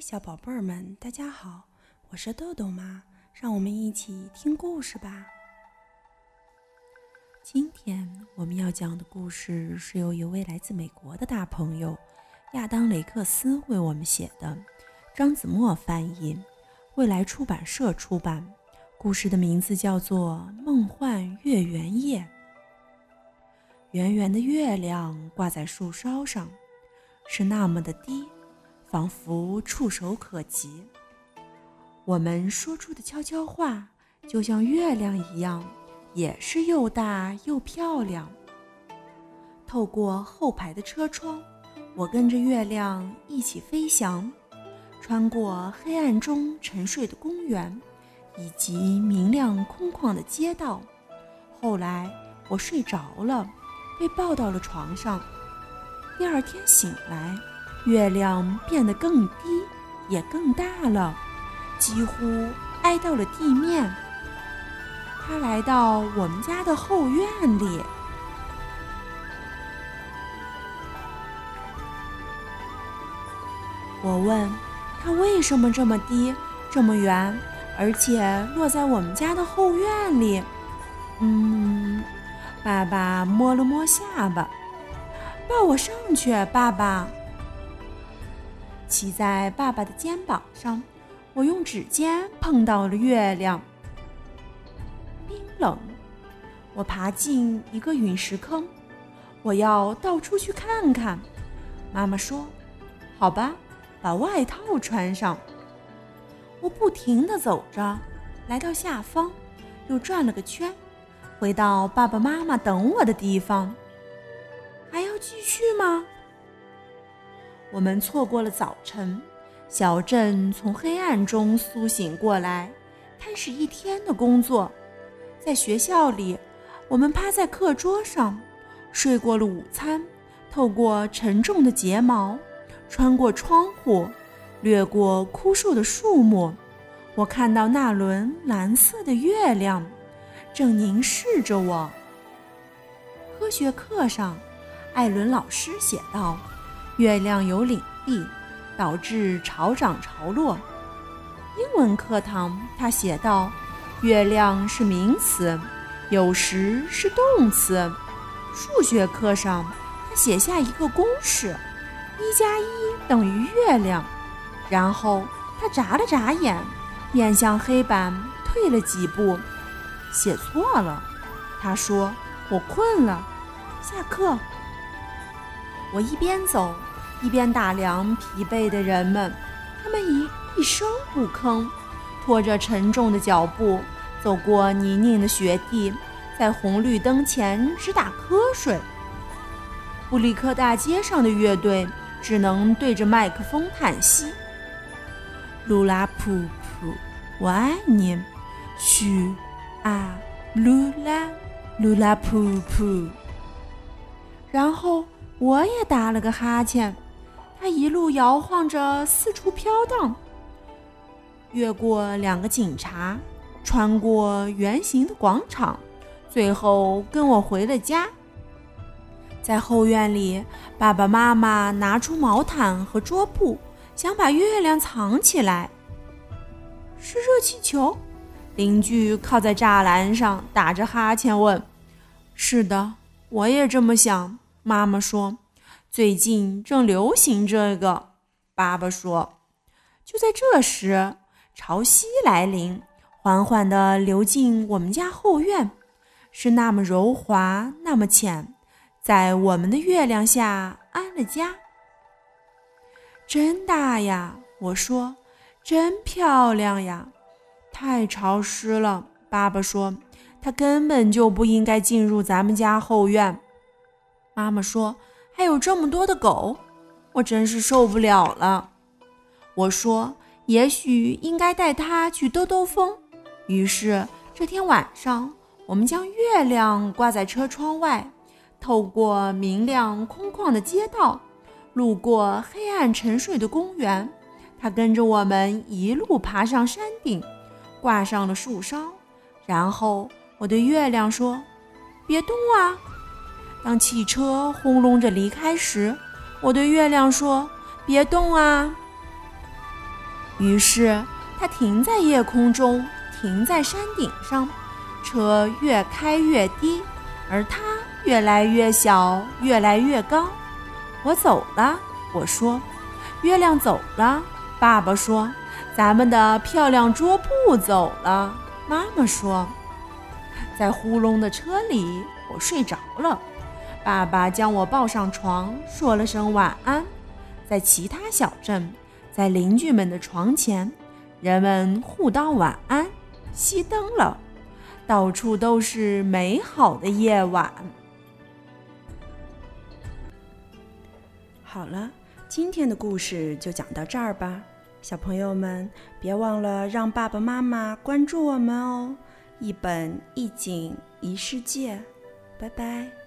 小宝贝儿们，大家好，我是豆豆妈，让我们一起听故事吧。今天我们要讲的故事是由一位来自美国的大朋友亚当·雷克斯为我们写的，张子墨翻译，未来出版社出版。故事的名字叫做《梦幻月圆夜》。圆圆的月亮挂在树梢上，是那么的低。仿佛触手可及。我们说出的悄悄话，就像月亮一样，也是又大又漂亮。透过后排的车窗，我跟着月亮一起飞翔，穿过黑暗中沉睡的公园，以及明亮空旷的街道。后来我睡着了，被抱到了床上。第二天醒来。月亮变得更低，也更大了，几乎挨到了地面。它来到我们家的后院里。我问它为什么这么低，这么圆，而且落在我们家的后院里。嗯，爸爸摸了摸下巴，抱我上去，爸爸。骑在爸爸的肩膀上，我用指尖碰到了月亮，冰冷。我爬进一个陨石坑，我要到处去看看。妈妈说：“好吧，把外套穿上。”我不停地走着，来到下方，又转了个圈，回到爸爸妈妈等我的地方。还要继续吗？我们错过了早晨，小镇从黑暗中苏醒过来，开始一天的工作。在学校里，我们趴在课桌上，睡过了午餐。透过沉重的睫毛，穿过窗户，掠过枯瘦的树木，我看到那轮蓝色的月亮，正凝视着我。科学课上，艾伦老师写道。月亮有领地，导致潮涨潮落。英文课堂，他写道：“月亮是名词，有时是动词。”数学课上，他写下一个公式：一加一等于月亮。然后他眨了眨眼，面向黑板退了几步，写错了。他说：“我困了，下课。”我一边走。一边打量疲惫的人们，他们一一声不吭，拖着沉重的脚步走过泥泞的雪地，在红绿灯前直打瞌睡。布里克大街上的乐队只能对着麦克风叹息：“噜啦噗噗，我爱你。”嘘啊，噜啦，噜啦噗噗。然后我也打了个哈欠。他一路摇晃着，四处飘荡，越过两个警察，穿过圆形的广场，最后跟我回了家。在后院里，爸爸妈妈拿出毛毯和桌布，想把月亮藏起来。是热气球？邻居靠在栅栏上打着哈欠问：“是的，我也这么想。”妈妈说。最近正流行这个，爸爸说。就在这时，潮汐来临，缓缓地流进我们家后院，是那么柔滑，那么浅，在我们的月亮下安了家。真大呀！我说，真漂亮呀！太潮湿了，爸爸说，它根本就不应该进入咱们家后院。妈妈说。还有这么多的狗，我真是受不了了。我说，也许应该带它去兜兜风。于是这天晚上，我们将月亮挂在车窗外，透过明亮空旷的街道，路过黑暗沉睡的公园。它跟着我们一路爬上山顶，挂上了树梢。然后我对月亮说：“别动啊。”当汽车轰隆着离开时，我对月亮说：“别动啊！”于是它停在夜空中，停在山顶上，车越开越低，而它越来越小，越来越高。我走了，我说。月亮走了，爸爸说。咱们的漂亮桌布走了，妈妈说。在呼隆的车里，我睡着了。爸爸将我抱上床，说了声晚安。在其他小镇，在邻居们的床前，人们互道晚安。熄灯了，到处都是美好的夜晚。好了，今天的故事就讲到这儿吧。小朋友们，别忘了让爸爸妈妈关注我们哦！一本一景一世界，拜拜。